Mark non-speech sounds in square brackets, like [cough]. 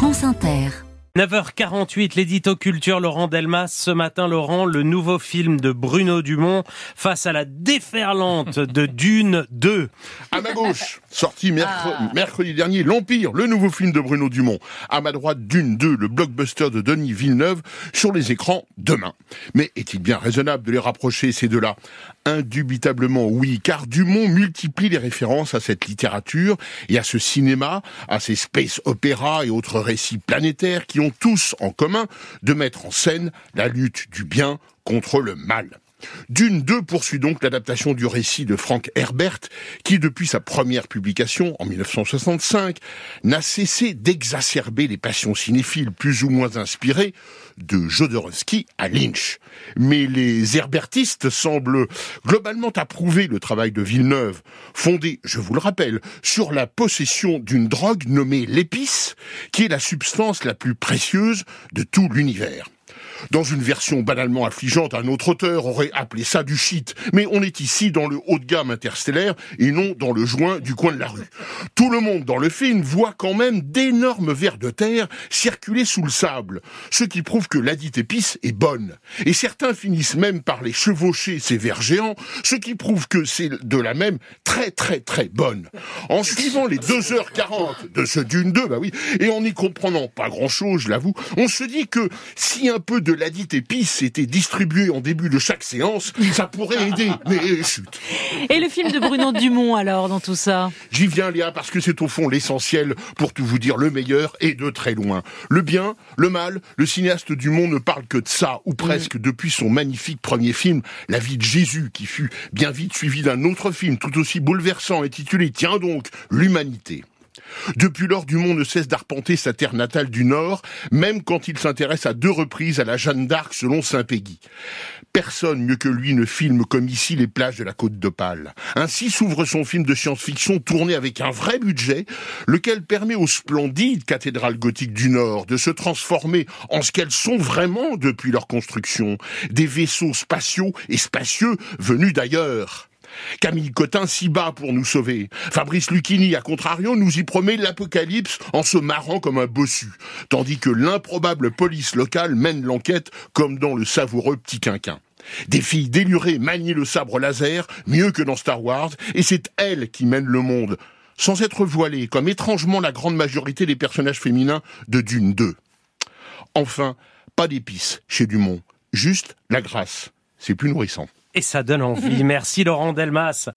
France Inter. 9h48, l'édito culture Laurent Delmas. Ce matin, Laurent, le nouveau film de Bruno Dumont face à la déferlante [laughs] de Dune 2. À ma gauche, sorti mercredi, dernier, L'Empire, le nouveau film de Bruno Dumont. À ma droite, Dune 2, le blockbuster de Denis Villeneuve, sur les écrans demain. Mais est-il bien raisonnable de les rapprocher, ces deux-là? Indubitablement oui, car Dumont multiplie les références à cette littérature et à ce cinéma, à ces space opéras et autres récits planétaires qui tous en commun de mettre en scène la lutte du bien contre le mal. Dune 2 poursuit donc l'adaptation du récit de Frank Herbert, qui depuis sa première publication en 1965 n'a cessé d'exacerber les passions cinéphiles plus ou moins inspirées de Jodorowsky à Lynch. Mais les herbertistes semblent globalement approuver le travail de Villeneuve, fondé, je vous le rappelle, sur la possession d'une drogue nommée l'épice, qui est la substance la plus précieuse de tout l'univers. Dans une version banalement affligeante, un autre auteur aurait appelé ça du shit. Mais on est ici dans le haut de gamme interstellaire et non dans le joint du coin de la rue. Tout le monde dans le film voit quand même d'énormes vers de terre circuler sous le sable, ce qui prouve que ladite épice est bonne. Et certains finissent même par les chevaucher, ces vers géants, ce qui prouve que c'est de la même très très très bonne. En suivant les 2h40 de ce Dune 2, bah oui, et en n'y comprenant pas grand chose, je l'avoue, on se dit que si un peu de de la dite épice était distribué en début de chaque séance, ça pourrait aider, mais [laughs] chut. Et le film de Bruno Dumont alors dans tout ça? J'y viens Léa parce que c'est au fond l'essentiel pour tout vous dire le meilleur et de très loin. Le bien, le mal, le cinéaste Dumont ne parle que de ça, ou presque mm. depuis son magnifique premier film, La vie de Jésus, qui fut bien vite suivi d'un autre film tout aussi bouleversant intitulé Tiens donc, l'humanité. Depuis lors, Dumont ne cesse d'arpenter sa terre natale du Nord, même quand il s'intéresse à deux reprises à la Jeanne d'Arc selon Saint-Péguy. Personne mieux que lui ne filme comme ici les plages de la côte d'Opale. Ainsi s'ouvre son film de science-fiction tourné avec un vrai budget, lequel permet aux splendides cathédrales gothiques du Nord de se transformer en ce qu'elles sont vraiment depuis leur construction, des vaisseaux spatiaux et spacieux venus d'ailleurs. Camille Cotin s'y bat pour nous sauver. Fabrice Lucchini, à contrario, nous y promet l'apocalypse en se marrant comme un bossu, tandis que l'improbable police locale mène l'enquête comme dans le savoureux petit quinquin. Des filles délurées manient le sabre laser mieux que dans Star Wars, et c'est elles qui mènent le monde, sans être voilées, comme étrangement la grande majorité des personnages féminins de Dune 2. Enfin, pas d'épices chez Dumont, juste la grâce. C'est plus nourrissant. Et ça donne envie. [laughs] Merci Laurent Delmas.